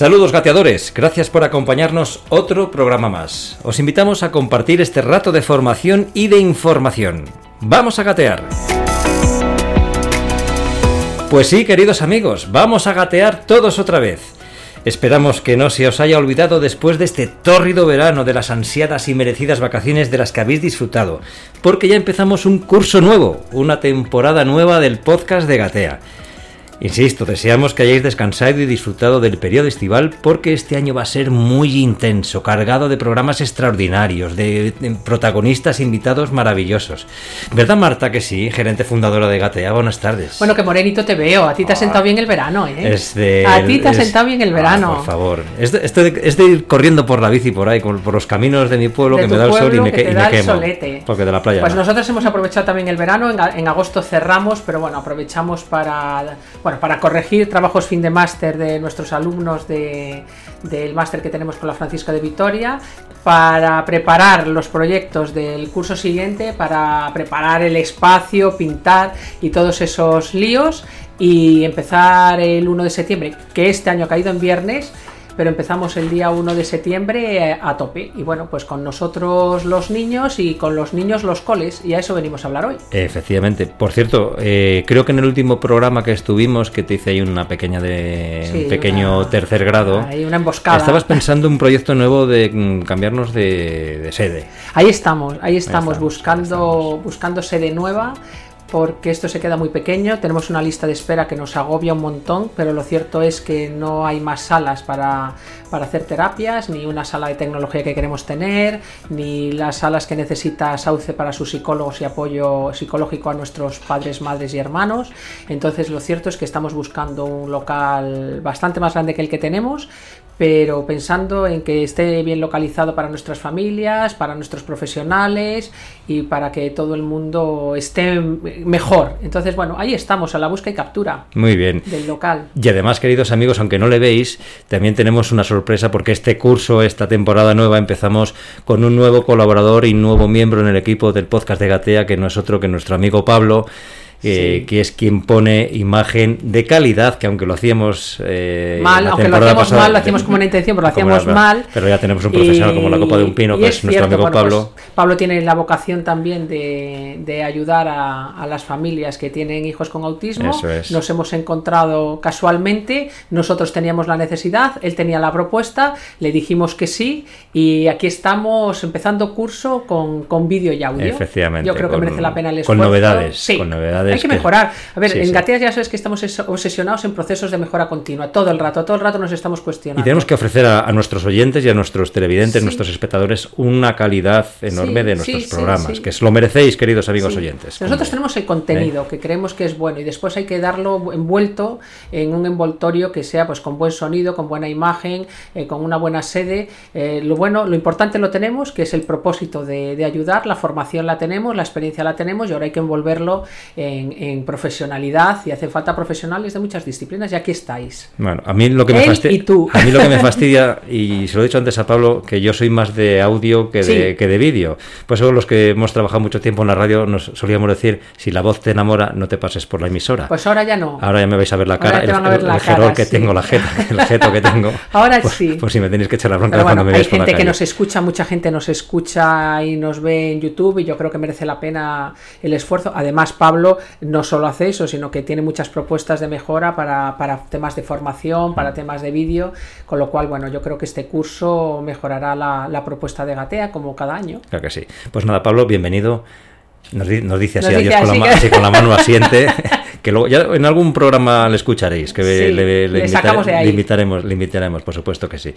Saludos gateadores, gracias por acompañarnos otro programa más. Os invitamos a compartir este rato de formación y de información. Vamos a gatear. Pues sí, queridos amigos, vamos a gatear todos otra vez. Esperamos que no se os haya olvidado después de este tórrido verano de las ansiadas y merecidas vacaciones de las que habéis disfrutado, porque ya empezamos un curso nuevo, una temporada nueva del podcast de Gatea. Insisto, deseamos que hayáis descansado y disfrutado del periodo estival porque este año va a ser muy intenso, cargado de programas extraordinarios, de, protagonistas invitados maravillosos. ¿Verdad, Marta, que sí? Gerente fundadora de Gatea, buenas tardes. Bueno, que morenito te veo, a ti te ha sentado bien el verano, ¿eh? Es de, a ti te ha sentado bien el verano. Ah, por favor, es de, es de, ir corriendo por la bici por ahí, por, los caminos de mi pueblo que me da el sol y me, que y me quemo. Solete. Porque de la playa. Pues no. nosotros hemos aprovechado también el verano, en, en agosto cerramos, pero bueno, aprovechamos para, bueno, para corregir trabajos fin de máster de nuestros alumnos de, del máster que tenemos con la Francisca de Vitoria para preparar los proyectos del curso siguiente, para preparar el espacio, pintar y todos esos líos y empezar el 1 de septiembre, que este año ha caído en viernes, pero empezamos el día 1 de septiembre a tope. Y bueno, pues con nosotros los niños y con los niños los coles, y a eso venimos a hablar hoy. Efectivamente. Por cierto, eh, creo que en el último programa que estuvimos, que te hice ahí una pequeña de Sí, un pequeño una- tercer grado, Hay una emboscada. estabas pensando un proyecto nuevo de mm, cambiarnos de, de sede. Ahí estamos, ahí estamos, estamos, buscando, ahí estamos. buscando sede nueva. Porque esto se queda muy pequeño, tenemos una lista de espera que nos agobia un montón, pero lo cierto es que no hay más salas para, para hacer terapias, ni una sala de tecnología que queremos tener, ni las salas que necesita Sauce para sus psicólogos y apoyo psicológico a nuestros padres, madres y hermanos. Entonces lo cierto es que estamos buscando un local bastante más grande que el que tenemos, pero pensando en que esté bien localizado para nuestras familias, para nuestros profesionales y para que todo el mundo esté mejor. Entonces, bueno, ahí estamos a la busca y captura Muy bien. del local. Y además, queridos amigos, aunque no le veis, también tenemos una sorpresa porque este curso, esta temporada nueva, empezamos con un nuevo colaborador y nuevo miembro en el equipo del podcast de Gatea, que no es otro que nuestro amigo Pablo. Eh, Sí. que es quien pone imagen de calidad, que aunque lo hacíamos eh, Mal, aunque lo hacíamos pasada- mal, lo hacíamos con una intención, pero lo como hacíamos la- mal. Pero ya tenemos un profesional Y- como la copa de un pino, que es, nuestro cierto, amigo bueno, Pablo. pues, Pablo tiene la vocación también de, de ayudar a, a las familias que tienen hijos con autismo. Eso es. Nos hemos encontrado casualmente, nosotros teníamos la necesidad, él tenía la propuesta, le dijimos que sí y aquí estamos empezando curso con, con vídeo y audio. Efectivamente, Yo creo que con- merece la pena el con esfuerzo. novedades, Sí, con novedades Hay que que- mejorar. A ver, Sí, en sí. Gateas ya sabes que estamos es- obsesionados en procesos de mejora continua, todo el rato, todo el rato nos estamos cuestionando. Y tenemos que ofrecer a, a nuestros oyentes y a nuestros televidentes, Sí. nuestros espectadores, una calidad enorme de nuestros programas, que lo merecéis, queridos amigos oyentes. Nosotros Como- tenemos el contenido que creemos que es bueno y después hay que darlo envuelto en un envoltorio que sea pues con buen sonido, con buena imagen, eh, con una buena sede. Eh, lo bueno, lo importante lo tenemos, que es el propósito de, de ayudar, la formación la tenemos, la experiencia la tenemos y ahora hay que envolverlo en, en profesionalidad y hace falta profesionales de muchas disciplinas y aquí estáis. Bueno, a mí lo que me fastidia, a mí lo que me fastidia y se lo he dicho antes a Pablo que yo soy más de audio que de, Sí. que de vídeo. Por eso los que hemos trabajado mucho tiempo en la radio nos solíamos decir si la voz te enamora no te pases por la emisora. Pues ahora ya no. Ahora ya me vais a ver la cara, el, ver el- la que sí. tengo, la jeta, el jeto que tengo. Ahora Pues- sí. Pues si me tenéis que echar la bronca Pero cuando bueno, me hay veáis por la gente que nos escucha, mucha gente nos escucha y nos ve en YouTube y yo creo que merece la pena el esfuerzo. Además, Pablo no solo hace eso, sino que tiene muchas propuestas de mejora para, para temas de formación, Mm. para temas de vídeo, con lo cual, bueno, yo creo que este curso mejorará la, la propuesta de Gatea como cada año. Claro que sí. Pues nada, Pablo, bienvenido. Nos, di- nos dice así, Nos dice adiós con, la así ma- que- así con la mano asiente, que luego ya en algún programa le escucharéis, que Sí, le, le invita- le invitaremos, le invitaremos, por supuesto que sí.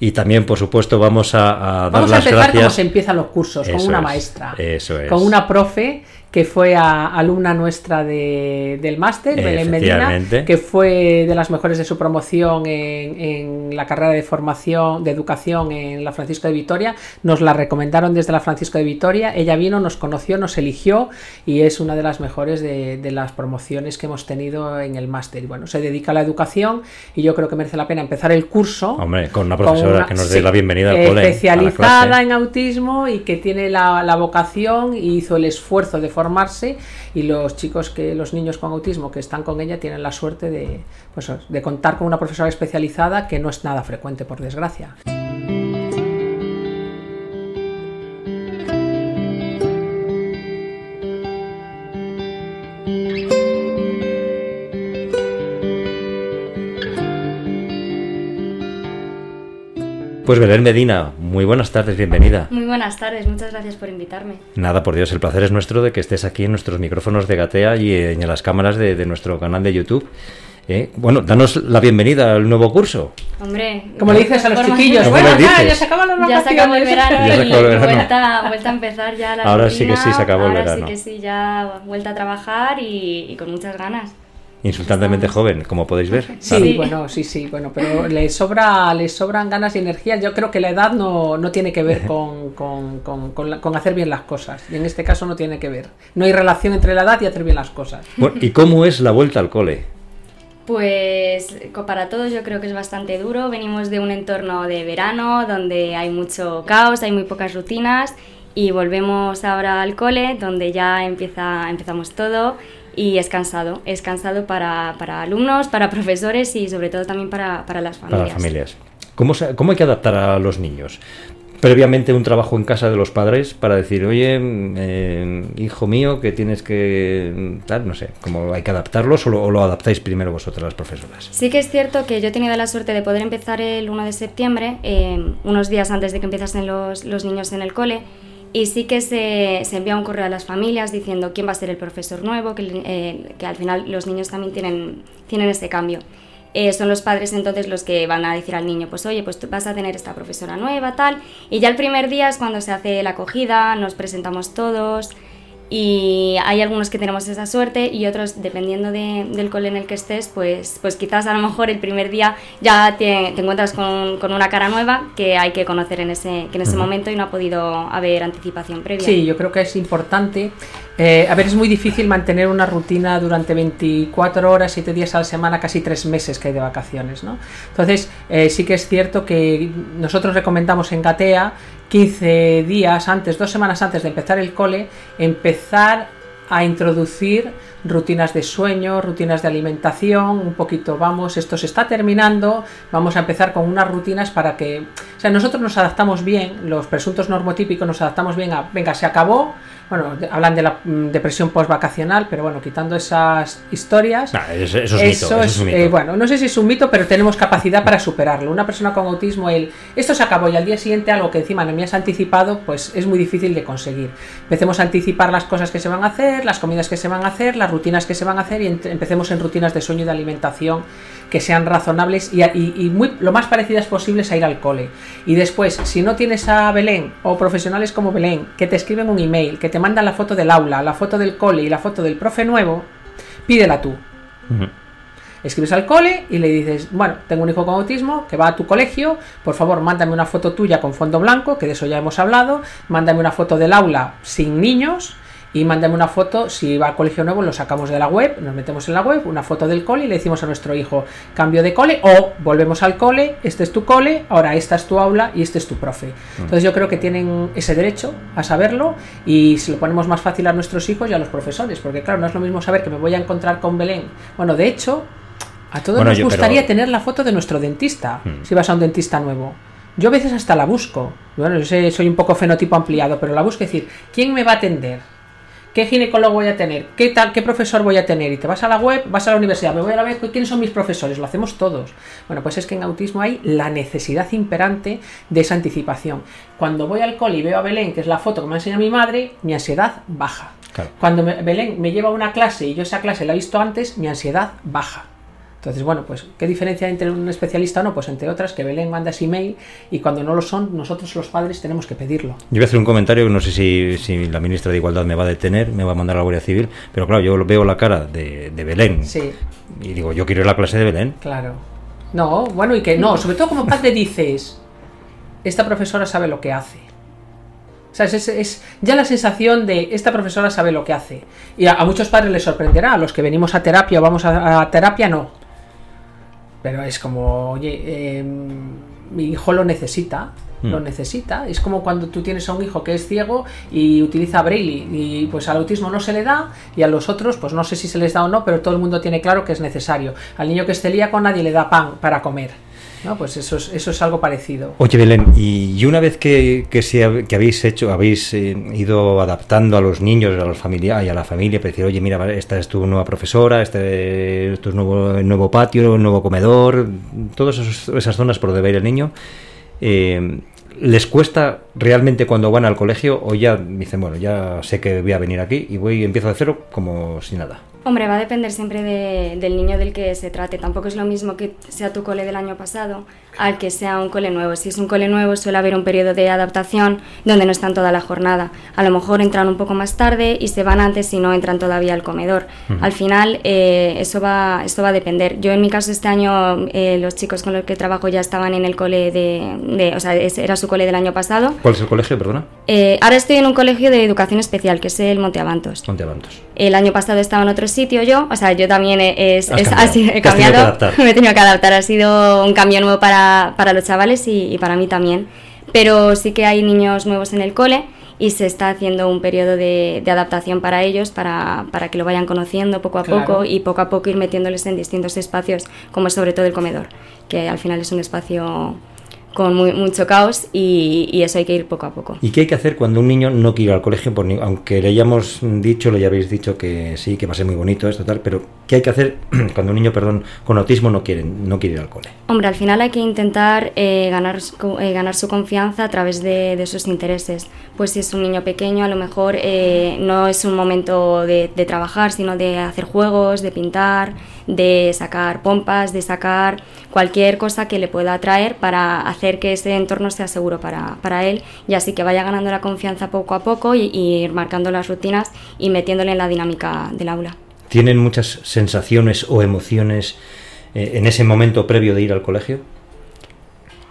Y también, por supuesto, vamos a, a dar Vamos a las empezar como gracias. se empiezan los cursos, con una es, maestra, eso es. con una profe que fue alumna nuestra del máster, Belén Medina, que fue de las mejores de su promoción en, la carrera de formación, de educación en la Francisco de Vitoria. Nos la recomendaron desde la Francisco de Vitoria. Ella vino, nos conoció, nos eligió y es una de las mejores de, las promociones que hemos tenido en el máster. Bueno, se dedica a la educación y yo creo que merece la pena empezar el curso. Hombre, con una profesora que nos dé la bienvenida al cole. Especializada en autismo y que tiene la, la vocación y hizo el esfuerzo de y los chicos que los niños con autismo que están con ella tienen la suerte de, pues, de contar con una profesora especializada que no es nada frecuente por desgracia. Pues Belén Medina, muy buenas tardes, bienvenida. Muy buenas tardes, muchas gracias por invitarme. Nada, por Dios, el placer es nuestro de que estés aquí en nuestros micrófonos de Gatea y en las cámaras de, nuestro canal de YouTube. ¿eh? Bueno, danos la bienvenida al nuevo curso. Hombre, como le dices a los chiquillos, bueno, ya, se acabó Ya se acabó el verano y vuelta, vuelta, a empezar ya la Ahora sí que sí se acabó el verano. Ahora sí que sí, ya vuelta a trabajar y con muchas ganas insultantemente joven, como podéis ver. Sí, bueno, sí, sí, bueno, pero le sobra, le sobran ganas y energía. Yo creo que la edad no, no tiene que ver con, con, con, hacer bien las cosas. Y en este caso no tiene que ver. No hay relación entre la edad y hacer bien las cosas. ¿Y cómo es la vuelta al cole? Pues para todos yo creo que es bastante duro. Venimos de un entorno de verano donde hay mucho caos, hay muy pocas rutinas y volvemos ahora al cole donde ya empieza, empezamos todo y es cansado, es cansado para, para, alumnos, para profesores y sobre todo también para, para las familias. Para las familias. ¿Cómo, ¿Cómo hay que adaptar a los niños? previamente un trabajo en casa de los padres para decir, oye, eh, hijo mío, que tienes que tal, no sé, cómo hay que adaptarlos o lo, adaptáis primero vosotras las profesoras. Sí que es cierto que yo he tenido la suerte de poder empezar el 1 de septiembre, eh, unos días antes de que empezasen los, los niños en el cole, y sí que se, se, envía un correo a las familias diciendo quién va a ser el profesor nuevo, que, eh, que al final los niños también tienen, tienen este cambio. Eh, son los padres entonces los que van a decir al niño, pues oye, pues tú vas a tener esta profesora nueva, tal. Y ya el primer día es cuando se hace la acogida, nos presentamos todos, y hay algunos que tenemos esa suerte y otros, dependiendo del cole en el que estés, pues, pues quizás a lo mejor el primer día ya te, encuentras con, con, una cara nueva que hay que conocer en ese, que en ese momento y no ha podido haber anticipación previa. Sí, yo creo que es importante. Eh, a ver, es muy difícil mantener una rutina durante 24 horas, 7 días a la semana, casi 3 meses que hay de vacaciones, ¿no? Entonces, eh, sí que es cierto que nosotros recomendamos en Gatea 15 días antes, dos semanas antes de empezar el cole, empezar a introducir rutinas de sueño, rutinas de alimentación, un poquito, vamos, esto se está terminando, vamos a empezar con unas rutinas para que, o sea, nosotros nos adaptamos bien, los presuntos normotípicos nos adaptamos bien a, venga, se acabó, bueno, hablan de la mm, depresión postvacacional, pero bueno, quitando esas historias. eso, es, mito, eh, bueno, no sé si es un mito, pero tenemos capacidad para superarlo. Una persona con autismo, el esto se acabó y al día siguiente algo que encima no me has anticipado, pues es muy difícil de conseguir. Empecemos a anticipar las cosas que se van a hacer, las comidas que se van a hacer, las rutinas que se van a hacer y empecemos en rutinas de sueño y de alimentación que sean razonables y, muy, lo más parecidas posibles a ir al cole. Y después, si no tienes a Belén o profesionales como Belén que te escriben un email, que te mandan la foto del aula, la foto del cole y la foto del profe nuevo, pídela tú. Escribes al cole y le dices, bueno, tengo un hijo con autismo que va a tu colegio, por favor, mándame una foto tuya con fondo blanco, que de eso ya hemos hablado, mándame una foto del aula sin niños, y mándame una foto, si va al colegio nuevo lo sacamos de la web, nos metemos en la web, una foto del cole y le decimos a nuestro hijo cambio de cole o volvemos al cole, este es tu cole, ahora esta es tu aula y este es tu profe. Entonces yo creo que tienen ese derecho a saberlo y se lo ponemos más fácil a nuestros hijos y a los profesores, porque claro, no es lo mismo saber que me voy a encontrar con Belén. Bueno, de hecho, a todos nos gustaría tener la foto de nuestro dentista, mm. si vas a un dentista nuevo. Yo a veces hasta la busco. Bueno, yo sé, soy un poco fenotipo ampliado, pero la busco. Es decir, ¿quién me va a atender? ¿Qué ginecólogo voy a tener? ¿Qué tal? ¿Qué profesor voy a tener? Y te vas a la web, vas a la universidad, me voy a la web, ¿quiénes son mis profesores? Lo hacemos todos. Bueno, pues es que en autismo hay la necesidad imperante de esa anticipación. Cuando voy al cole y veo a Belén, que es la foto que me enseña mi madre, mi ansiedad baja. Cuando Belén me lleva a una clase y yo esa clase la he visto antes, mi ansiedad baja. Entonces, bueno, pues, ¿qué diferencia entre un especialista o no? Pues entre otras, que Belén manda ese email y cuando no lo son, nosotros los padres tenemos que pedirlo. Yo voy a hacer un comentario, no sé si, si la ministra de Igualdad me va a detener, me va a mandar a la Guardia Civil, pero claro, yo veo la cara de, de Belén Sí, y digo, yo quiero ir a la clase de Belén. claro. No, bueno, y que no, sobre todo como padre dices, esta profesora sabe lo que hace. O sea, es, es- es ya la sensación de esta profesora sabe lo que hace. Y a, a muchos padres les sorprenderá, a los que venimos a terapia o vamos a, a terapia, no. Pero es como, oye, eh, mi hijo lo necesita, lo Mm. necesita. Es como cuando tú tienes a un hijo que es ciego y utiliza braille y pues al autismo no se le da y a los otros pues no sé si se les da o no, pero todo el mundo tiene claro que es necesario. Al niño que es celíaco nadie le da pan para comer. ¿No? Pues eso es, eso es algo parecido. Oye, Belén, y una vez que, que, se que habéis hecho, habéis eh, ido adaptando a los niños, a los familia, y a la familia, para decir, oye, mira, esta es tu nueva profesora, este es tu nuevo, nuevo patio, nuevo comedor, todas esas zonas por donde va a ir el niño, eh, ¿les cuesta realmente cuando van al colegio o ya dicen, bueno, ya sé que voy a venir aquí y voy empiezo de cero como si nada? Hombre, va a depender siempre de- del niño del que se trate. Tampoco es lo mismo que sea tu cole del año pasado al que sea un cole nuevo. Si es un cole nuevo suele haber un periodo de adaptación donde no están toda la jornada. A lo mejor entran un poco más tarde y se van antes y no entran todavía al comedor. Al final eh, eso, va, esto va a depender. Yo en mi caso este año eh, los chicos con los que trabajo ya estaban en el cole de... de- o sea, era su cole del año pasado. ¿Cuál es el colegio, perdona? Eh, ahora estoy en un colegio de educación especial, que es el Monteavantos. Monte Avantos. El año pasado estaba en otro sitio yo, o sea, yo también he, es- es- sido- he cambiado, me he tenido que adaptar, ha sido un cambio nuevo para, para los chavales y, y para mí también. Pero sí que hay niños nuevos en el cole y se está haciendo un periodo de, de adaptación para ellos, para, para que lo vayan conociendo poco a Claro. poco y poco a poco ir metiéndoles en distintos espacios, como sobre todo el comedor, que al final es un espacio con muy- mucho caos y, y eso hay que ir poco a poco. ¿Y qué hay que hacer cuando un niño no quiere ir al colegio? Por ni- aunque le hayamos dicho, le hayáis dicho que sí, que va a ser muy bonito esto, tal, pero ¿qué hay que hacer cuando un niño, perdón, con autismo no quiere, no quiere ir al cole? Hombre, al final hay que intentar eh, ganar, su- eh, ganar su confianza a través de, de sus intereses. Pues si es un niño pequeño, a lo mejor eh, no es un momento de, de trabajar, sino de hacer juegos, de pintar, de sacar pompas, de sacar cualquier cosa que le pueda atraer para hacer que ese entorno sea seguro para, para él y así que vaya ganando la confianza poco a poco y, y ir marcando las rutinas y metiéndole en la dinámica del aula. ¿Tienen muchas sensaciones o emociones eh, en ese momento previo de ir al colegio?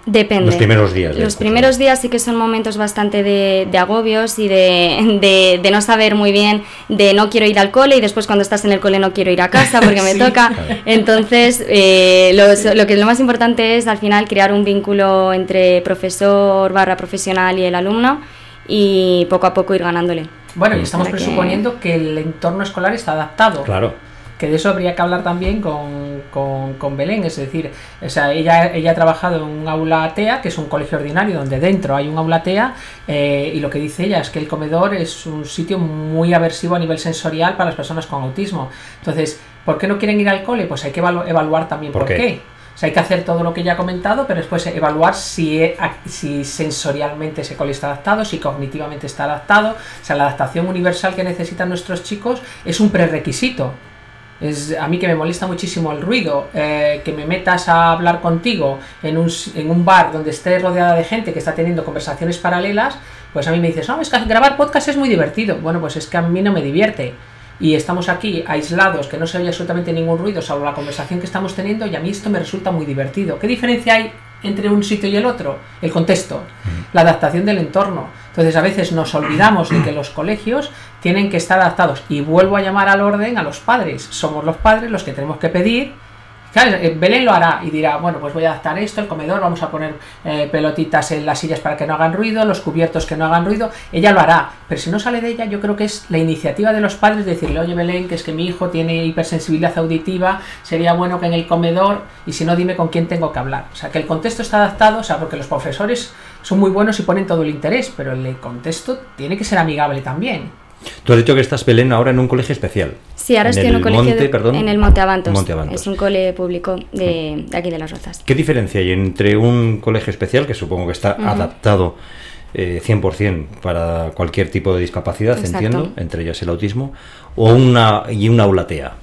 Depende. Los primeros días Los primeros días sí que son momentos bastante de, de agobios y de, de- de no saber muy bien, de no quiero ir al cole y después cuando estás en el cole no quiero ir a casa porque me Sí. toca. Entonces, eh, los- lo que lo más importante es al final crear un vínculo entre profesor barra profesional y el alumno y poco a poco ir ganándole. Bueno, y estamos Para que- presuponiendo que el entorno escolar está adaptado. Claro. que de eso habría que hablar también con, con, con Belén, es decir, o sea, ella, ella ha trabajado en un aula TEA, que es un colegio ordinario donde dentro hay un aula TEA, eh, y lo que dice ella es que el comedor es un sitio muy aversivo a nivel sensorial para las personas con autismo. Entonces, ¿por qué no quieren ir al cole? Pues hay que evalu- evaluar también ¿Por por, qué? qué. O sea, hay que hacer todo lo que ya ha comentado, pero después evaluar si, e- si sensorialmente ese cole está adaptado, si cognitivamente está adaptado. O sea, la adaptación universal que necesitan nuestros chicos es un prerequisito. Es, a mí que me molesta muchísimo el ruido, eh, que me metas a hablar contigo en un, en un bar donde esté rodeada de gente que está teniendo conversaciones paralelas, pues a mí me dices, no, es que grabar podcast es muy divertido. Bueno, pues es que a mí no me divierte. Y estamos aquí aislados, que no se oye absolutamente ningún ruido, salvo la conversación que estamos teniendo, y a mí esto me resulta muy divertido. ¿Qué diferencia hay entre un sitio y el otro? El contexto, la adaptación del entorno. Entonces a veces nos olvidamos de que los colegios tienen que estar adaptados. Y vuelvo a llamar al orden a los padres. Somos los padres los que tenemos que pedir. Claro, eh, Belén lo hará y dirá, bueno, pues voy a adaptar esto, el comedor, vamos a poner eh, pelotitas en las sillas para que no hagan ruido, los cubiertos que no hagan ruido, ella lo hará, pero si no sale de ella, yo creo que es la iniciativa de los padres de decirle, oye Belén, que es que mi hijo tiene hipersensibilidad auditiva, sería bueno que en el comedor, y si no, dime con quién tengo que hablar. O sea, que el contexto está adaptado, o sea, porque los profesores son muy buenos y ponen todo el interés, pero el contexto tiene que ser amigable también. Tú has dicho que estás, Belén, ahora en un colegio especial. Sí, ahora En estoy en un el colegio Monte, de- perdón. en el Monte Avantos. Monte Avantos. Es un cole público de, de aquí de Las Rozas. ¿Qué diferencia hay entre un colegio especial, que supongo que está adaptado eh, 100% para cualquier tipo de discapacidad, Exacto. entiendo, entre ellas el autismo, o una y una aula TEA?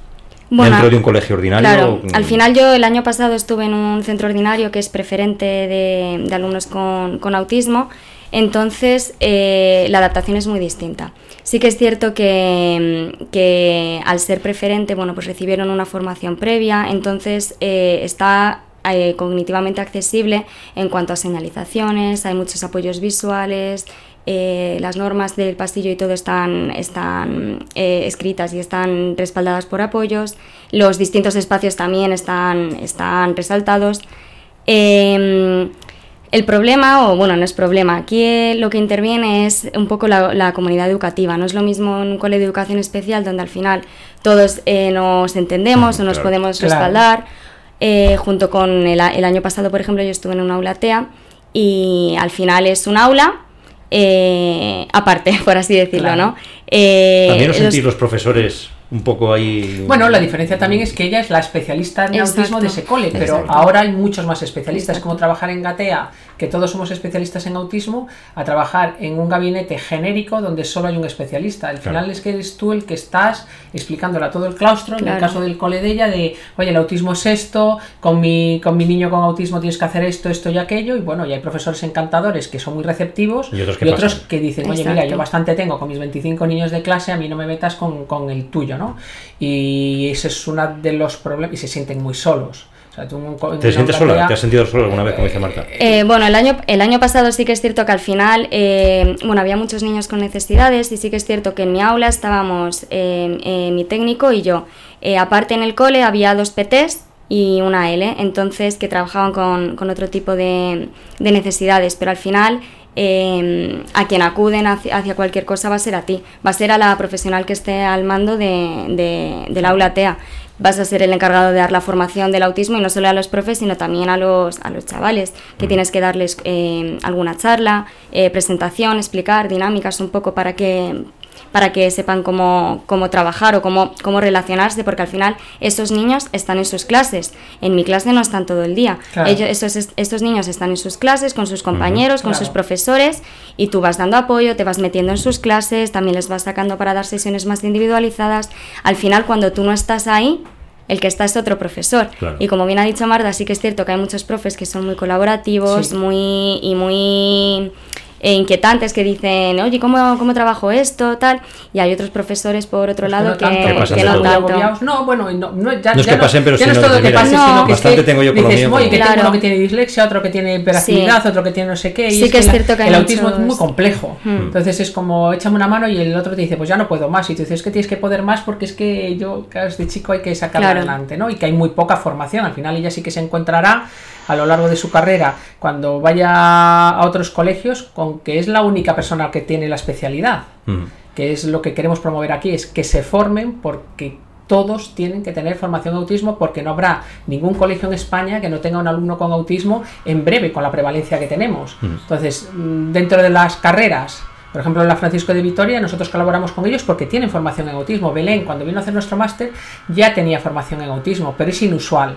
dentro de un colegio ordinario. Claro, al final yo el año pasado estuve en un centro ordinario que es preferente de, alumnos con, autismo, entonces eh, la adaptación es muy distinta. Sí que es cierto que, al ser preferente, bueno, pues recibieron una formación previa, entonces eh, está eh, cognitivamente accesible en cuanto a señalizaciones, hay muchos apoyos visuales, las normas del pasillo y todo están, están escritas y están respaldadas por apoyos, los distintos espacios también están, están resaltados. Em, el problema, o bueno, no es problema, aquí lo que interviene es un poco la, comunidad educativa. No es lo mismo en un colegio de educación especial donde al final todos eh, nos entendemos o nos podemos respaldar. junto con el, el, año pasado, por ejemplo, yo estuve en una aula TEA y al final es un aula eh, aparte, por así decirlo, ¿no? Eh, También lo sentís los profesores un poco ahí. Bueno, la diferencia también es que ella es la especialista en autismo de ese cole, pero ahora hay muchos más especialistas. Es como trabajar en Gatea, que todos somos especialistas en autismo, a trabajar en un gabinete genérico donde solo hay un especialista. Al final es que eres tú el que estás explicándole a todo el claustro, en el caso del cole de ella, de oye, el autismo es esto, con mi, con mi niño con autismo tienes que hacer esto, esto y aquello, y bueno, y hay profesores encantadores que son muy receptivos y otros que, dicen, oye, mira, yo bastante tengo con mis 25 niños de clase, a mí no me metas con, con el tuyo. Y ese es uno de los problemas, y se sienten muy solos. ¿Te sientes sola? ¿Te has sentido sola alguna vez, como dice Marta? Eh, bueno, el año, el año pasado sí que es cierto que al final, eh, bueno, había muchos niños con necesidades y sí que es cierto que en mi aula estábamos eh, mi técnico y yo. aparte en el cole había dos PTs y una L, entonces que trabajaban con, con otro tipo de, de, necesidades, pero al final a quien acuden hacia, cualquier cosa va a ser a ti, va a ser a la profesional que esté al mando de, del aula TEA. Vas a ser el encargado de dar la formación del autismo y no solo a los profes, sino también a los, a los chavales, que mm. tienes que darles em, alguna charla, eh, presentación, explicar dinámicas un poco para que, para que sepan cómo, cómo trabajar o cómo, cómo relacionarse, porque al final esos niños están en sus clases. En mi clase no están todo el día. Ellos, esos, estos niños están en sus clases, con sus compañeros, con sus profesores, y tú vas dando apoyo, te vas metiendo en sus clases, también les vas sacando para dar sesiones más individualizadas. Al final, cuando tú no estás ahí, el que está es otro profesor. Y como bien ha dicho Marta, sí que es cierto que hay muchos profes que son muy colaborativos muy y muy e inquietantes que dicen, oye, ¿cómo, ¿cómo trabajo esto? tal Y hay otros profesores, por otro pues lado, que, que, no tanto. No, bueno, no, no, ya, no es que pasen, pero ya no es todo que pasen, sino que bastante tengo yo con dices, lo mío. Oye, que tengo uno que tiene dislexia, otro que tiene hiperactividad, otro que tiene no sé qué. Y sí es que, es cierto que el autismo es muy complejo. Hmm. Entonces es como, échame una mano y el otro te dice, pues ya no puedo más. Y tú dices, es que tienes que poder más porque es que yo, claro, este chico hay que sacarlo adelante, ¿no? Y que hay muy poca formación. Al final ella sí que se encontrará a lo largo de su carrera cuando vaya a otros colegios con que es la única persona que tiene la especialidad. Mm. Que es lo que queremos promover aquí, es que se formen porque todos tienen que tener formación de autismo porque no habrá ningún colegio en España que no tenga un alumno con autismo en breve con la prevalencia que tenemos. Mm. Entonces, mm, dentro de las carreras, por ejemplo, en la Francisco de Vitoria, nosotros colaboramos con ellos porque tienen formación en autismo. Belén, cuando vino a hacer nuestro máster, ya tenía formación en autismo, pero es inusual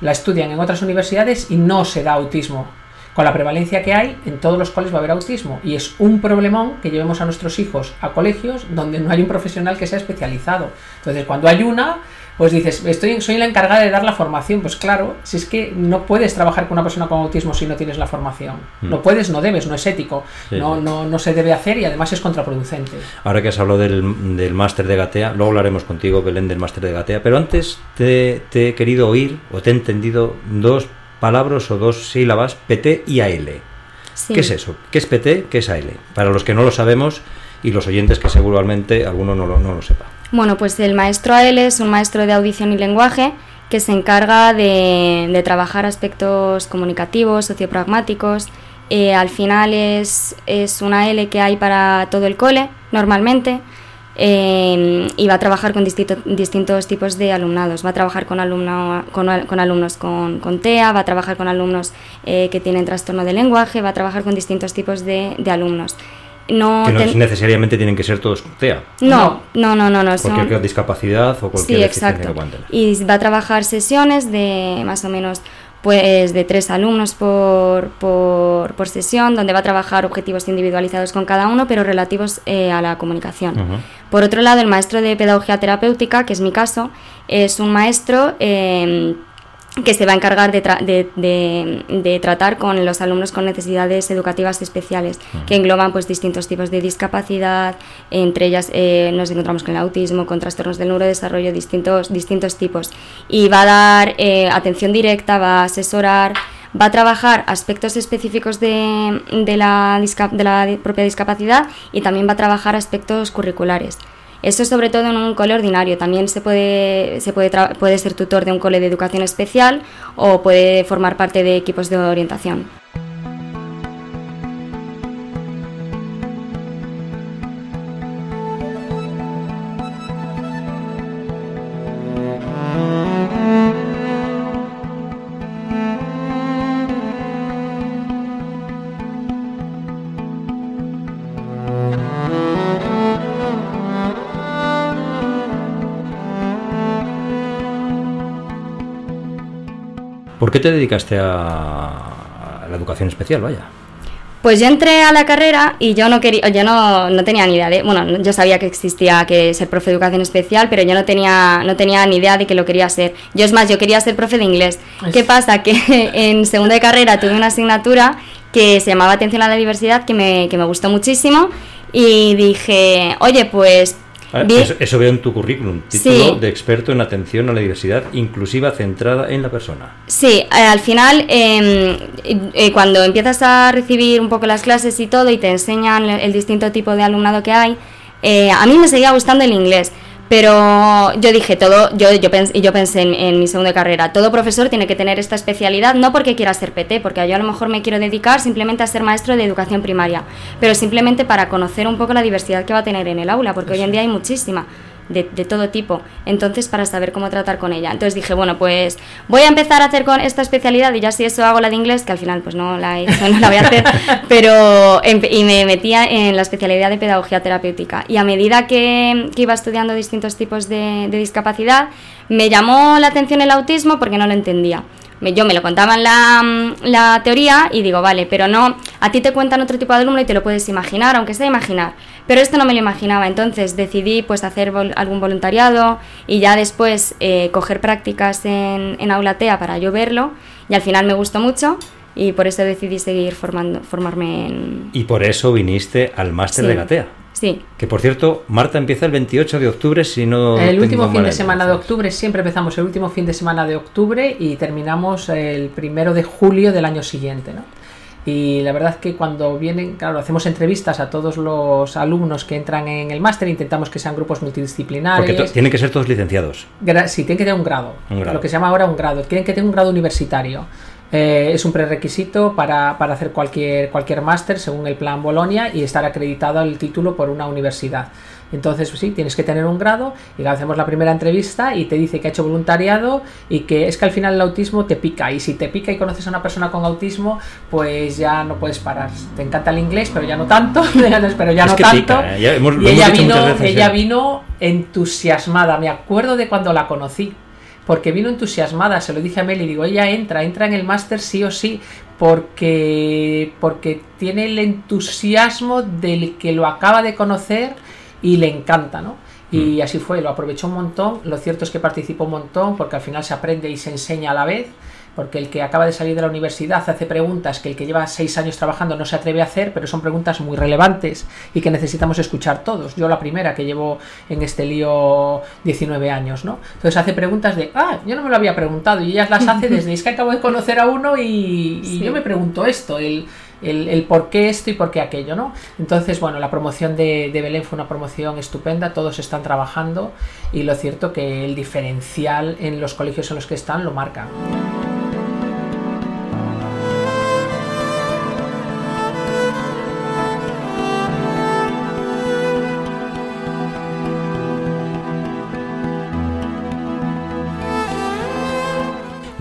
la estudian en otras universidades y no se da autismo. Con la prevalencia que hay, en todos los coles va a haber autismo y es un problemón que llevemos a nuestros hijos a colegios donde no hay un profesional que sea especializado. Entonces, cuando hay una, pues dices, estoy, soy la encargada de dar la formación. Pues claro, si es que no puedes trabajar con una persona con autismo si no tienes la formación. Mm. No puedes, no debes, no es ético, no, No, no se debe hacer y además es contraproducente. Ahora que has hablado del, del máster de Gatea, luego hablaremos contigo, Belén, del máster de Gatea, pero antes te, he querido oír o te he entendido dos palabras o dos sílabas, PT y AL. ¿Qué es eso? ¿Qué es PT? ¿Qué es AL? Para los que no lo sabemos y los oyentes que seguramente alguno no lo, no lo sepa. Bueno, pues el maestro AL es un maestro de audición y lenguaje que se encarga de, trabajar aspectos comunicativos, sociopragmáticos. Eh, al final es, es, una L que hay para todo el cole, normalmente, eh, y va a trabajar con distintos tipos de alumnados. Va a trabajar con, alumno, con, alumnos con, TEA, va a trabajar con alumnos eh, que tienen trastorno de lenguaje, va a trabajar con distintos tipos de alumnos. No, que no necesariamente tienen que ser todos TEA. No, no, no, no. no cualquier discapacidad o cualquier sí, exacto. Y va a trabajar sesiones de más o menos pues de tres alumnos por, por, sesión, donde va a trabajar objetivos individualizados con cada uno, pero relativos eh, a la comunicación. Por otro lado, el maestro de pedagogía terapéutica, que es mi caso, es un maestro... Eh, que se va a encargar de, de, tratar con los alumnos con necesidades educativas especiales, que engloban pues distintos tipos de discapacidad, entre ellas eh, nos encontramos con el autismo, con trastornos del neurodesarrollo, distintos, distintos tipos. Y va a dar eh, atención directa, va a asesorar, va a trabajar aspectos específicos de, de, la, de la propia discapacidad y también va a trabajar aspectos curriculares. Eso sobre todo en un cole ordinario. También se puede, se puede, puede ser tutor de un cole de educación especial o puede formar parte de equipos de orientación. Qué te dedicaste a, la educación especial, vaya? Pues yo entré a la carrera y yo no quería, yo no, no, tenía ni idea de, bueno, yo sabía que existía que ser profe de educación especial, pero yo no tenía, no tenía ni idea de que lo quería ser. Yo es más, yo quería ser profe de inglés. ¿Qué pasa? Que en segunda de carrera tuve una asignatura que se llamaba Atención a la Diversidad, que me, que me gustó muchísimo, y dije, oye, pues Ah, eso, veo en tu currículum, título de experto en atención a la diversidad inclusiva centrada en la persona. Sí, eh, al final, em, eh, cuando empiezas a recibir un poco las clases y todo y te enseñan el, distinto tipo de alumnado que hay, eh, a mí me seguía gustando el inglés. Pero yo dije, todo, yo, yo, y yo pensé en, mi segunda carrera, todo profesor tiene que tener esta especialidad, no porque quiera ser PT, porque yo a lo mejor me quiero dedicar simplemente a ser maestro de educación primaria, pero simplemente para conocer un poco la diversidad que va a tener en el aula, porque hoy en día hay muchísima de, todo tipo, entonces para saber cómo tratar con ella. Entonces dije, bueno, pues voy a empezar a hacer con esta especialidad y ya si eso hago la de inglés, que al final pues no la, no la voy a hacer, pero y me metía en la especialidad de pedagogía terapéutica. Y a medida que, iba estudiando distintos tipos de, de discapacidad, me llamó la atención el autismo porque no lo entendía yo me lo contaban la, mm, la, teoría y digo, vale, pero no, a ti te cuentan otro tipo de alumno y te lo puedes imaginar, aunque sea imaginar. Pero esto no me lo imaginaba, entonces decidí pues hacer algún voluntariado y ya después eh, coger prácticas en, en Aulatea para yo verlo y al final me gustó mucho y por eso decidí seguir formando, formarme en... Y por eso viniste al máster de Gatea. Sí. Que por cierto, Marta empieza el 28 de octubre, si no. El último fin de semana de octubre, siempre empezamos el último fin de semana de octubre y terminamos el primero de julio del año siguiente, ¿no? Y la verdad que cuando vienen, claro, hacemos entrevistas a todos los alumnos que entran en el máster, intentamos que sean grupos multidisciplinares. Porque tienen que ser todos licenciados. sí, tienen que tener un grado, un grado, lo que se llama ahora un grado. Tienen que tener un grado universitario. Eh, es un prerequisito para, hacer cualquier, cualquier máster según el plan Bolonia y estar acreditado el título por una universidad. Entonces, pues sí, tienes que tener un grado y le hacemos la primera entrevista y te dice que ha hecho voluntariado y que es que al final el autismo te pica y si te pica y conoces a una persona con autismo, pues ya no puedes parar. Te encanta el inglés, pero ya no tanto, pero ya no tanto. ¿eh? y ella, vino, ella vino entusiasmada, me acuerdo de cuando la conocí porque vino entusiasmada, se lo dije a Meli, digo, ella entra, entra en el máster sí o sí, porque, porque tiene el entusiasmo del que lo acaba de conocer y le encanta, ¿no? Y mm. así fue, lo aprovechó un montón, lo cierto es que participó un montón, porque al final se aprende y se enseña a la vez, porque el que acaba de salir de la universidad hace preguntas que el que lleva seis años trabajando no se atreve a hacer, pero son preguntas muy relevantes y que necesitamos escuchar todos. Yo la primera que llevo en este lío 19 años, ¿no? Entonces hace preguntas de, ah, yo no me lo había preguntado y ellas las hace desde, es que acabo de conocer a uno y, yo me pregunto esto, el, el, por qué esto y por qué aquello, ¿no? Entonces, bueno, la promoción de, de, Belén fue una promoción estupenda, todos están trabajando y lo cierto que el diferencial en los colegios en los que están lo marca.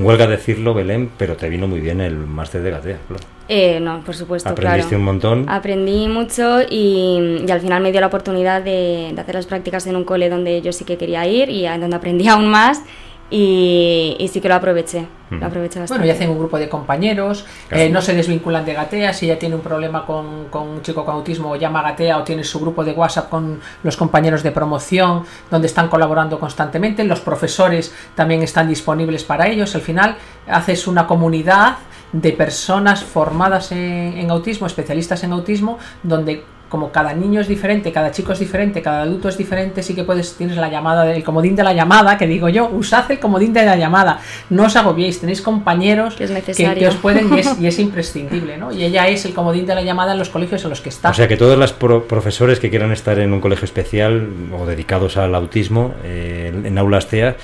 Huelga decirlo, Belén, pero te vino muy bien el máster de Gatea, claro. Eh, no, por supuesto, Aprendiste un montón. Aprendí mucho y, al final me dio la oportunidad de, hacer las prácticas en un cole donde yo sí que quería ir y donde aprendí aún más. y, sí que lo aproveché, lo aproveché bastante. Bueno, y hacen un grupo de compañeros, eh, no se desvinculan de Gatea, si ella tiene un problema con, con, un chico con autismo, llama a Gatea o tiene su grupo de WhatsApp con los compañeros de promoción, donde están colaborando constantemente, los profesores también están disponibles para ellos, al final haces una comunidad de personas formadas en, en autismo, especialistas en autismo, donde como cada niño es diferente, cada chico es diferente, cada adulto es diferente, sí que puedes, tienes la llamada, el comodín de la llamada, que digo yo, usad el comodín de la llamada, no os agobiéis, tenéis compañeros que, os pueden y es, imprescindible, ¿no? Y ella es el comodín de la llamada en los colegios en los que está. O sea que todos los profesores que quieran estar en un colegio especial o dedicados al autismo eh, en aulas TEA,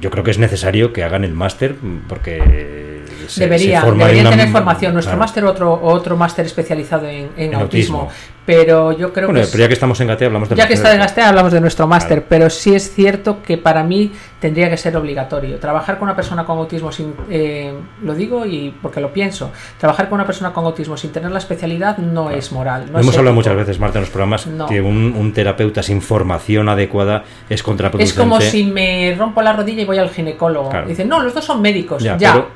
yo creo que es necesario que hagan el máster porque debería, deberían tener formación. Nuestro máster otro otro máster especializado en, autismo. Pero yo creo que. pero ya que estamos en GATE hablamos de Ya que está en GATE hablamos de nuestro máster. Pero sí es cierto que para mí tendría que ser obligatorio. Trabajar con una persona con autismo sin. Eh, lo digo y porque lo pienso. Trabajar con una persona con autismo sin tener la especialidad no es moral. Hemos hablado muchas veces, Marta, en los programas que un, terapeuta sin formación adecuada es contraproducente. Es como si me rompo la rodilla y voy al ginecólogo. Dicen, no, los dos son médicos. Ya.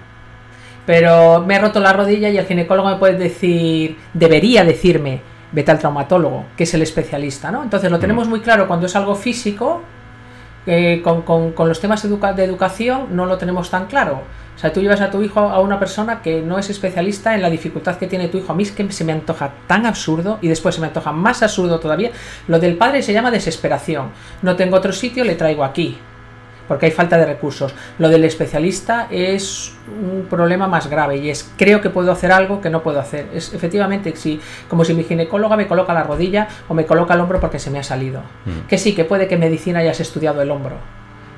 pero me he roto la rodilla y el ginecólogo me puede decir, debería decirme, vete al traumatólogo, que es el especialista, ¿no? Entonces lo tenemos mm. muy claro cuando es algo físico, eh, con, con, los temas de educación no lo tenemos tan claro. O sea, tú llevas a tu hijo a una persona que no es especialista en la dificultad que tiene tu hijo. A mí es que se me antoja tan absurdo y después se me antoja más absurdo todavía. Lo del padre se llama desesperación. No tengo otro sitio, le traigo aquí porque hay falta de recursos. Lo del especialista es un problema más grave y es creo que puedo hacer algo que no puedo hacer. Es efectivamente si, como si mi ginecóloga me coloca la rodilla o me coloca el hombro porque se me ha salido. Mm. Que sí, que puede que en medicina hayas estudiado el hombro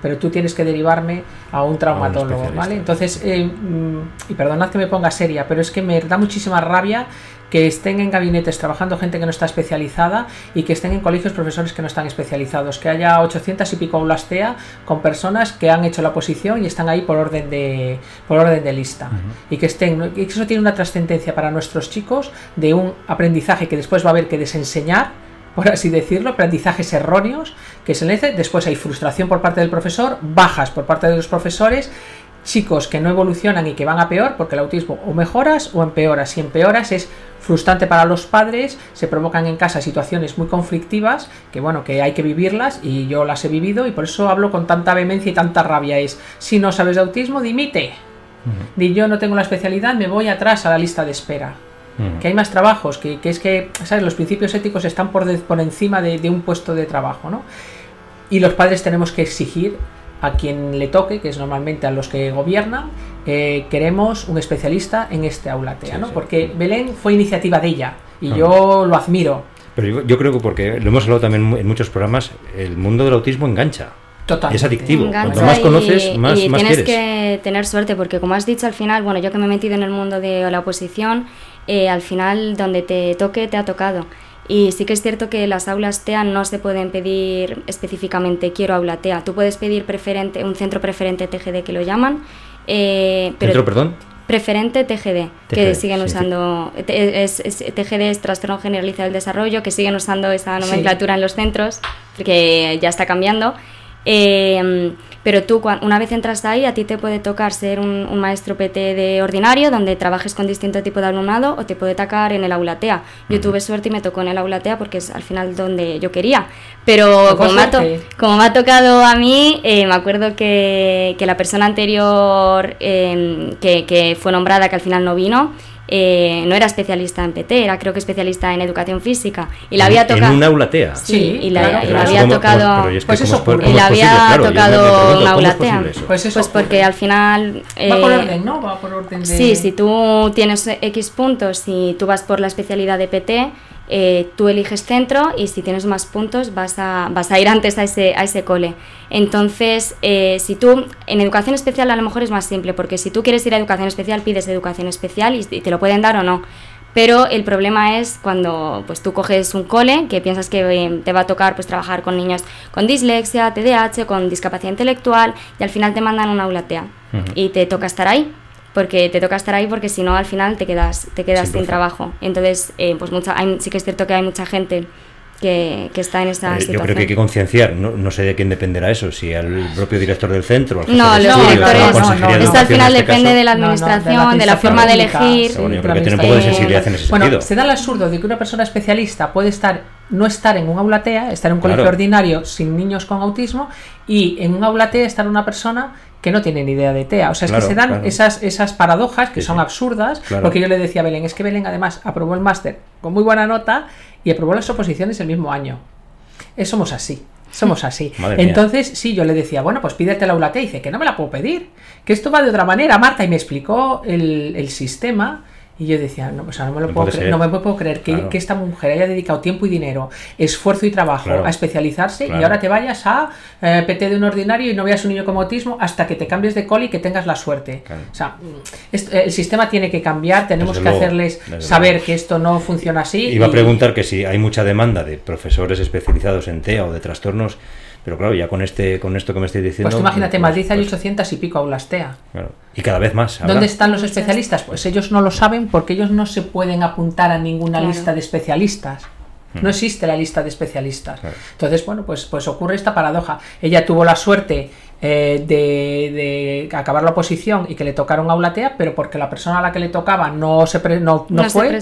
pero tú tienes que derivarme a un traumatólogo, ¿vale? Entonces, eh, mm, y perdonad que me ponga seria, pero es que me da muchísima rabia que estén en gabinetes trabajando gente que no está especializada y que estén en colegios profesores que no están especializados, que haya 800 y pico aulas TEA con personas que han hecho la posición y están ahí por orden de, por orden de lista. Y que estén, y eso tiene una trascendencia para nuestros chicos de un aprendizaje que después va a haber que desenseñar por así decirlo, aprendizajes erróneos que se le después hay frustración por parte del profesor, bajas por parte de los profesores chicos que no evolucionan y que van a peor, porque el autismo o mejoras o empeoras. Si empeoras es frustrante para los padres, se provocan en casa situaciones muy conflictivas, que bueno, que hay que vivirlas y yo las he vivido y por eso hablo con tanta vehemencia y tanta rabia. Es, si no sabes de autismo, dimite. Di yo no tengo la especialidad, me voy atrás a la lista de espera. Que hay más trabajos, que, es que, ¿sabes? Los principios éticos están por, por encima de, de un puesto de trabajo, ¿no? Y los padres tenemos que exigir a quien le toque, que es normalmente a los que gobiernan, eh, queremos un especialista en este aula TEA, ¿no? Porque Belén fue iniciativa de ella y yo lo admiro. Pero yo, creo que porque lo hemos hablado también en muchos programas, el mundo del autismo engancha. Total. Es adictivo. Cuanto más conoces, más, y tienes que tener suerte porque como has dicho al final, bueno, yo que me he metido en el mundo de la oposición, eh, al final donde te toque te ha tocado. Y sí que es cierto que las aulas TEA no se pueden pedir específicamente quiero aula TEA. Tú puedes pedir preferente, un centro preferente TGD que lo llaman. Eh, pero ¿Centro, perdón? Preferente TGD, que siguen usando. Es, TGD es Trastorno Generalizado del Desarrollo, que siguen usando esa nomenclatura en los centros, porque ya está cambiando. Eh, pero tú, una vez entras ahí, a ti te puede tocar ser un, maestro PT de ordinario, donde trabajes con distinto tipo de alumnado, o te puede tocar en el aula TEA. Yo tuve suerte y me tocó en el aula TEA porque es al final donde yo quería. Pero como me, ha como me, ha tocado a mí, eh, me acuerdo que, que, la persona anterior eh, que, que fue nombrada, que al final no vino, eh, no era especialista en PT, era creo que especialista en educación física. Y la había tocado. En una aula TEA. Sí, y la, había tocado. Pues eso, y la había tocado una aula TEA. Pues, pues porque al final. va por eh, orden, ¿no? Va por orden de. Sí, si tú tienes X puntos y tú vas por la especialidad de PT eh, tú eliges centro y si tienes más puntos vas a, vas a ir antes a ese, a ese cole. Entonces, eh, si tú, en educación especial a lo mejor es más simple, porque si tú quieres ir a educación especial, pides educación especial y, te lo pueden dar o no. Pero el problema es cuando pues, tú coges un cole que piensas que eh, te va a tocar pues, trabajar con niños con dislexia, TDAH, con discapacidad intelectual y al final te mandan una aula TEA y te toca estar ahí porque te toca estar ahí porque si no al final te quedas te quedas sin, trabajo entonces eh, pues mucha sí que es cierto que hay mucha gente que, está en esa situación. Yo creo que hay que concienciar, no, sé de quién dependerá eso, si al propio director del centro, al no, los directores, esto al final este depende de la administración, de la, forma de elegir. Bueno, yo creo que tiene un poco de sensibilidad en ese bueno, sentido. Se da el absurdo de que una persona especialista puede estar no estar en un aula TEA, estar en un colegio ordinario sin niños con autismo y en un aula TEA estar una persona que no tiene ni idea de TEA. O sea, es que se dan esas, esas paradojas que son absurdas, porque yo le decía a Belén, es que Belén además aprobó el máster con muy buena nota y aprobó las oposiciones el mismo año. Eh, somos así. Somos así. Entonces, sí, yo le decía, bueno, pues pídete la aula TEA. Y dice, que no me la puedo pedir. Que esto va de otra manera, Marta. Y me explicó el, el sistema y yo decía, no, no, me, lo puedo creer, no me puedo creer que, esta mujer haya dedicado tiempo y dinero, esfuerzo y trabajo a especializarse y ahora te vayas a eh, PT de un ordinario y no veas un niño con autismo hasta que te cambies de coli y que tengas la suerte. O sea, el sistema tiene que cambiar, tenemos que hacerles saber que esto no funciona así. Iba a preguntar que si hay mucha demanda de profesores especializados en TEA o de trastornos pero claro, ya con este con esto que me estoy diciendo. Pues imagínate, pues, Madrid hay 800 pues y pico aulas TEA. Y cada vez más. ¿Dónde están los especialistas? Pues ellos no lo saben porque ellos no se pueden apuntar a ninguna lista de especialistas. No hmm. existe la lista de especialistas. Entonces, bueno, pues, pues ocurre esta paradoja. Ella tuvo la suerte eh, de, acabar la oposición y que le tocaron aula TEA, pero porque la persona a la que le tocaba no se no, no, fue,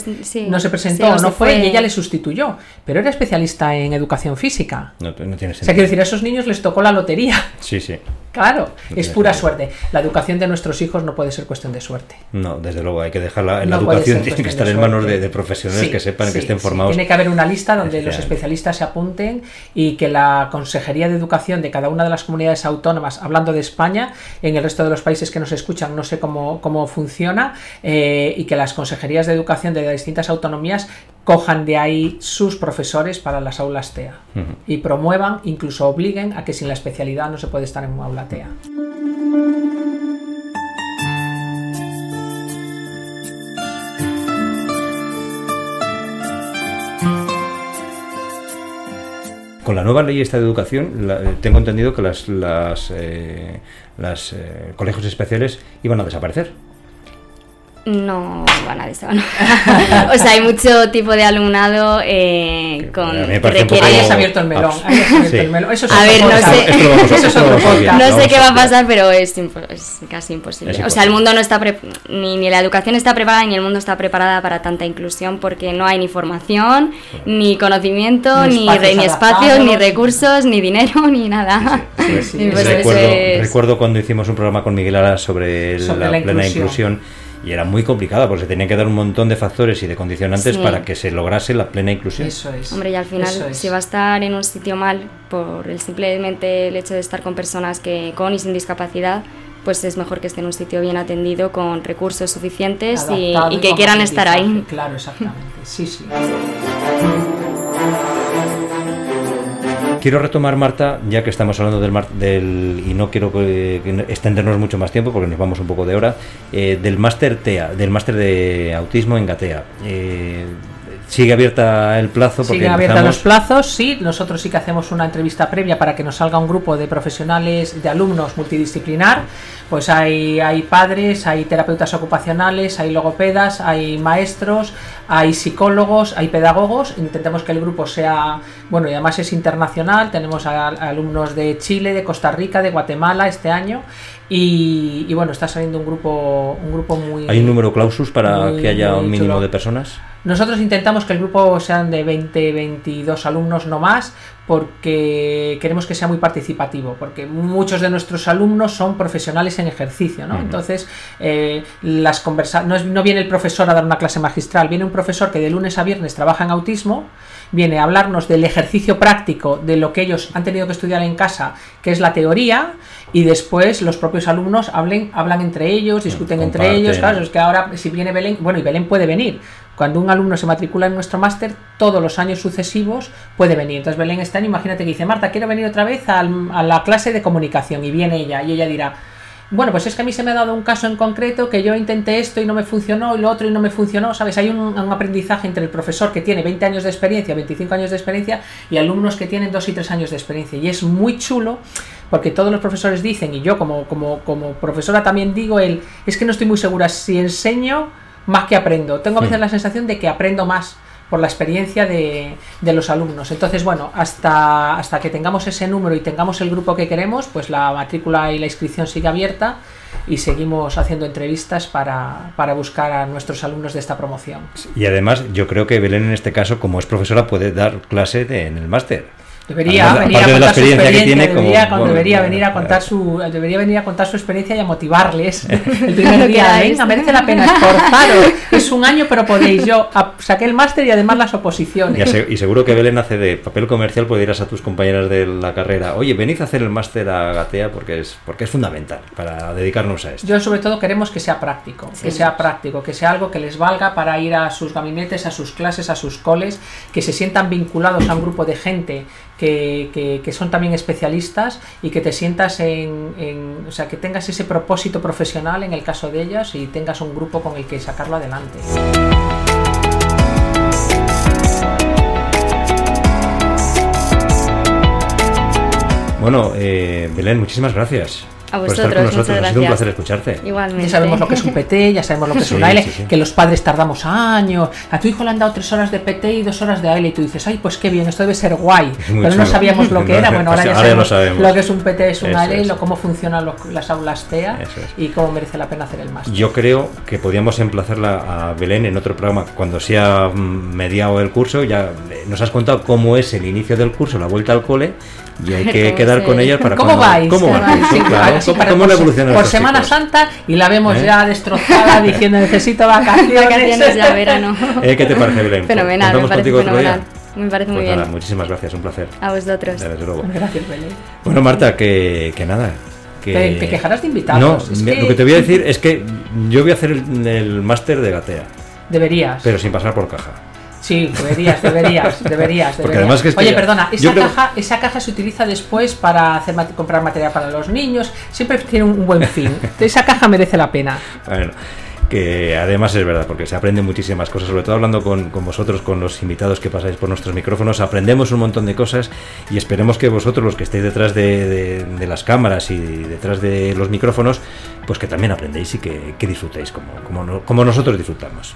no se presentó, no fue, y ella le sustituyó. Pero era especialista en educación física. No, tiene sentido. O sea, quiero decir, a esos niños les tocó la lotería. Sí, sí. Claro, es pura suerte. La educación de nuestros hijos no puede ser cuestión de suerte. No, desde luego, hay que dejarla. La educación tiene que estar en manos de, profesionales que sepan, que estén formados. Tiene que haber una lista donde los especialistas se apunten y que la Consejería de Educación de cada una de las comunidades autónomas, hablando de España, en el resto de los países que nos escuchan, no sé cómo, cómo funciona, eh, y que las consejerías de educación de las distintas autonomías cojan de ahí sus profesores para las aulas TEA. Y promuevan, incluso obliguen a que sin la especialidad no se puede estar en una aula TEA. Con la nueva ley esta de educación, eh, tengo entendido que las, las, eh, eh, colegios especiales iban a desaparecer no van a eso. o sea, hay mucho tipo de alumnado eh, con que requiere... Ahí has abierto el melón. abierto el melón. Eso es a ver, no sé, no qué va a pasar, pero es, es casi imposible. o sea, el mundo no está ni, ni la educación está preparada ni el mundo está preparada para tanta inclusión porque no hay ni formación, ni conocimiento, ni, ni, espacios, ni recursos, ni dinero, ni nada. Pues recuerdo, recuerdo, cuando hicimos un programa con Miguel Ara sobre, la, plena inclusión y era muy complicada porque se tenían que dar un montón de factores y de condicionantes para que se lograse la plena inclusión. Eso es. Hombre, y al final, si va a estar en un sitio mal por el simplemente el hecho de estar con personas que con y sin discapacidad, pues es mejor que esté en un sitio bien atendido con recursos suficientes y, y, que quieran estar ahí. Claro, exactamente. Sí, sí. Quiero retomar, Marta, ya que estamos hablando del, del y no quiero extendernos mucho más tiempo porque nos vamos un poco de hora, eh, del máster TEA, del máster de autismo en Gatea. Sigue abierta el plazo. Porque Sigue abierta los plazos, sí. Nosotros sí que hacemos una entrevista previa para que nos salga un grupo de profesionales, de alumnos multidisciplinar. Pues hay, hay padres, hay terapeutas ocupacionales, hay logopedas, hay maestros, hay psicólogos, hay pedagogos. Intentemos que el grupo sea, bueno, y además es internacional. Tenemos alumnos de Chile, de Costa Rica, de Guatemala este año. Y, bueno, está saliendo un grupo, un grupo muy... ¿Hay un número clausus para que haya un mínimo de personas? Nosotros intentamos que el grupo sean de 20, 22 alumnos no más, porque queremos que sea muy participativo, porque muchos de nuestros alumnos son profesionales en ejercicio, ¿no? Entonces, eh, las conversa no, no viene el profesor a dar una clase magistral, viene un profesor que de lunes a viernes trabaja en autismo, viene a hablarnos del ejercicio práctico, de lo que ellos han tenido que estudiar en casa, que es la teoría, y después los propios alumnos hablen, hablan entre ellos, discuten entre ellos, claro, es que ahora si viene Belén, bueno, y Belén puede venir, cuando un alumno se matricula en nuestro máster, todos los años sucesivos puede venir. Entonces Belén está imagínate que dice, Marta, quiero venir otra vez a la clase de comunicación y viene ella y ella dirá, bueno, pues es que a mí se me ha dado un caso en concreto que yo intenté esto y no me funcionó y lo otro y no me funcionó, ¿sabes? Hay un, aprendizaje entre el profesor que tiene 20 años de experiencia, 25 años de experiencia y alumnos que tienen 2 y 3 años de experiencia. Y es muy chulo porque todos los profesores dicen, y yo como, como, como profesora también digo, el, es que no estoy muy segura si enseño más que aprendo. Tengo a veces la sensación de que aprendo más por la experiencia de, los alumnos. Entonces, bueno, hasta, hasta que tengamos ese número y tengamos el grupo que queremos, pues la matrícula y la inscripción sigue abierta y seguimos haciendo entrevistas para, para, buscar a nuestros alumnos de esta promoción. Y además yo creo que Belén en este caso, como es profesora, puede dar clase de, en el máster. Debería venir a contar su experiencia, debería, debería venir a contar su debería venir a contar su experiencia y a motivarles. El primer día venga merece la pena esforzaros es un año pero podéis yo saqué el máster y además las oposiciones. Y, seguro que Belén hace de papel comercial pues dirás a tus compañeras de la carrera. Oye venid a hacer el máster a Gatea porque es porque es fundamental para dedicarnos a esto yo sobre todo queremos que sea práctico que sea práctico que sea algo que les valga para ir a sus gabinetes a sus clases a sus coles que se sientan vinculados a un grupo de gente que, que, son también especialistas y que te sientas en, o sea, que tengas ese propósito profesional en el caso de ellas y tengas un grupo con el que sacarlo adelante. Bueno, eh, Belén, muchísimas gracias. A vosotros, por estar con nosotros. Ha sido un placer escucharte. Igualmente. Ya sabemos lo que es un PT, ya sabemos lo que es un AL, que los padres tardamos años. A tu hijo le han dado tres horas de PT y dos horas de AL y tú dices, ay, pues qué bien, esto debe ser guay. Pero no sabíamos lo que era. Bueno, ahora, ya sabemos, lo, que es un PT, es un AL, lo, cómo funcionan las aulas TEA y cómo merece la pena hacer el máster. Yo creo que podríamos emplazarla a Belén en otro programa cuando sea mm, mediado el curso. Ya nos has contado cómo es el inicio del curso, la vuelta al cole y hay que quedar con ellas para ¿Cómo vais? ¿Cómo vais? Sí, claro, sí, para ¿Cómo por, por Semana Santa y la vemos ¿Eh? ya destrozada diciendo necesito vacaciones. ya verano. ¿Eh? ¿Qué te parece, Belén? Fenomenal, me parece fenomenal. Me parece muy pues bien. muchísimas gracias, un placer. A vosotros. Desde luego. Gracias, Belén. Bueno, Marta, que, que nada. Que... Te, quejarás de invitados. No, es que... lo que te voy a decir es que yo voy a hacer el, el máster de gatea. Deberías. Pero sin pasar por caja. Sí, deberías, deberías, deberías. deberías. Oye, perdona, esa caja, esa caja se utiliza después para hacer comprar material para los niños. Siempre tiene un buen fin. esa caja merece la pena. Bueno que además es verdad, porque se aprende muchísimas cosas, sobre todo hablando con, con, vosotros, con los invitados que pasáis por nuestros micrófonos, aprendemos un montón de cosas y esperemos que vosotros, los que estéis detrás de, de, las cámaras y detrás de los micrófonos, pues que también aprendéis y que, que disfrutéis como, como, como nosotros disfrutamos.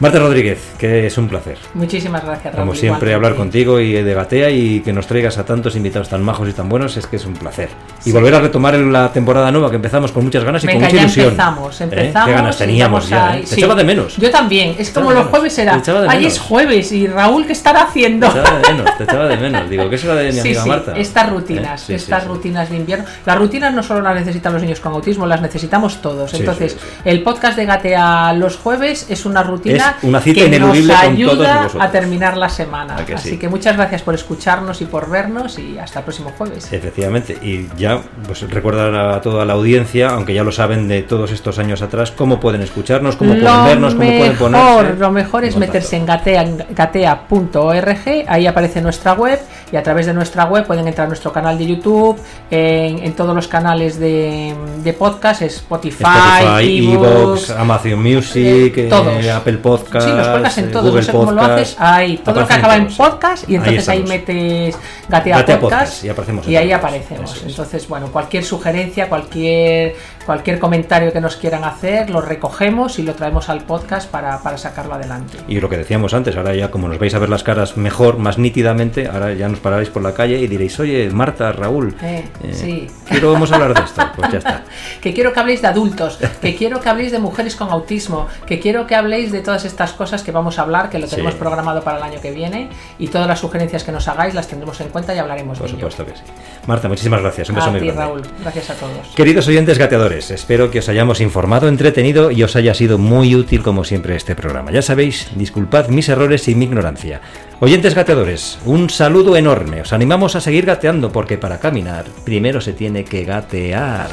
Marta Rodríguez, que es un placer. Muchísimas gracias, Raúl, Como siempre, hablar contigo y de Gatea y que nos traigas a tantos invitados tan majos y tan buenos es que es un placer. Y volver a retomar la temporada nueva que empezamos con muchas ganas y con mucha ilusión. Empezamos, empezamos. ¿Eh? Qué ganas teníamos ya. ¿eh? Te echaba de menos. Yo también. Es como los jueves era. Ahí es jueves y Raúl, ¿qué estará haciendo? Te echaba de menos, te echaba de menos. Digo, ¿qué será de mi amiga Marta? Estas rutinas, ¿Eh? estas rutinas de invierno. Las rutinas no solo las necesitan los niños con autismo, las necesitamos todos. Entonces, el podcast de Gatea los jueves es una rutina. Es una cita que nos ayuda a terminar la semana. Así que muchas gracias por escucharnos y por vernos y hasta el próximo jueves. Efectivamente, y ya pues recordar a toda la audiencia, aunque ya lo saben de todos estos años atrás, cómo pueden escucharnos, cómo pueden vernos, cómo pueden ponerse. Lo mejor es meterse en gatea.org, ahí aparece nuestra web y a través de nuestra web pueden entrar a nuestro canal de YouTube, en, todos los canales de, podcast, Spotify, Spotify Amazon Music, eh, eh, Apple Podcast. Sí, los podcasts en todos, no sé cómo lo haces. Ahí, todo lo que acaba en podcast y entonces ahí, metes Gatea, podcast, y, ahí aparecemos. Entonces, bueno, cualquier sugerencia, cualquier cualquier comentario que nos quieran hacer, lo recogemos y lo traemos al podcast para, para sacarlo adelante. Y lo que decíamos antes, ahora ya como nos vais a ver las caras mejor, más nítidamente, ahora ya nos pararéis por la calle y diréis, oye, Marta, Raúl, eh, eh, sí. quiero vamos a hablar de esto. Pues ya está. que quiero que habléis de adultos, que quiero que habléis de mujeres con autismo, que quiero que habléis de todas estas cosas que vamos a hablar, que lo tenemos programado para el año que viene y todas las sugerencias que nos hagáis las tendremos en cuenta y hablaremos por de supuesto que sí. Marta, muchísimas gracias. Un beso a muy ti, Raúl. Gracias a todos. Queridos oyentes gateadores, espero que os hayamos informado, entretenido y os haya sido muy útil como siempre este programa. Ya sabéis, disculpad mis errores y mi ignorancia. Oyentes gateadores, un saludo enorme. Os animamos a seguir gateando porque para caminar primero se tiene que gatear.